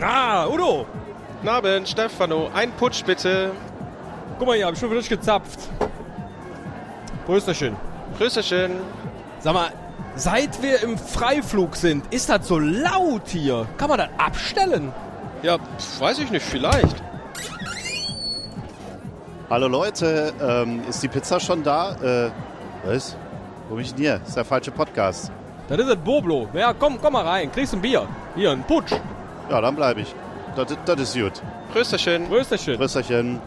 Ah, Udo! Guten Abend, Stefano. Ein Putsch bitte. Guck mal hier, hab ich schon wieder gezapft. Prösterchen. Grüßerchen. Sag mal, seit wir im Freiflug sind, ist das so laut hier. Kann man das abstellen? Ja, weiß ich nicht, vielleicht. Hallo Leute, ähm, ist die Pizza schon da? Äh, was? Wo bin ich denn hier? Das ist der falsche Podcast. Das ist das Boblo. Ja, komm, komm mal rein. Kriegst ein Bier. Hier, ein Putsch. Ja, dann bleibe ich. Das, das ist gut. Grüßerchen. Prösterchen. Grüßerchen.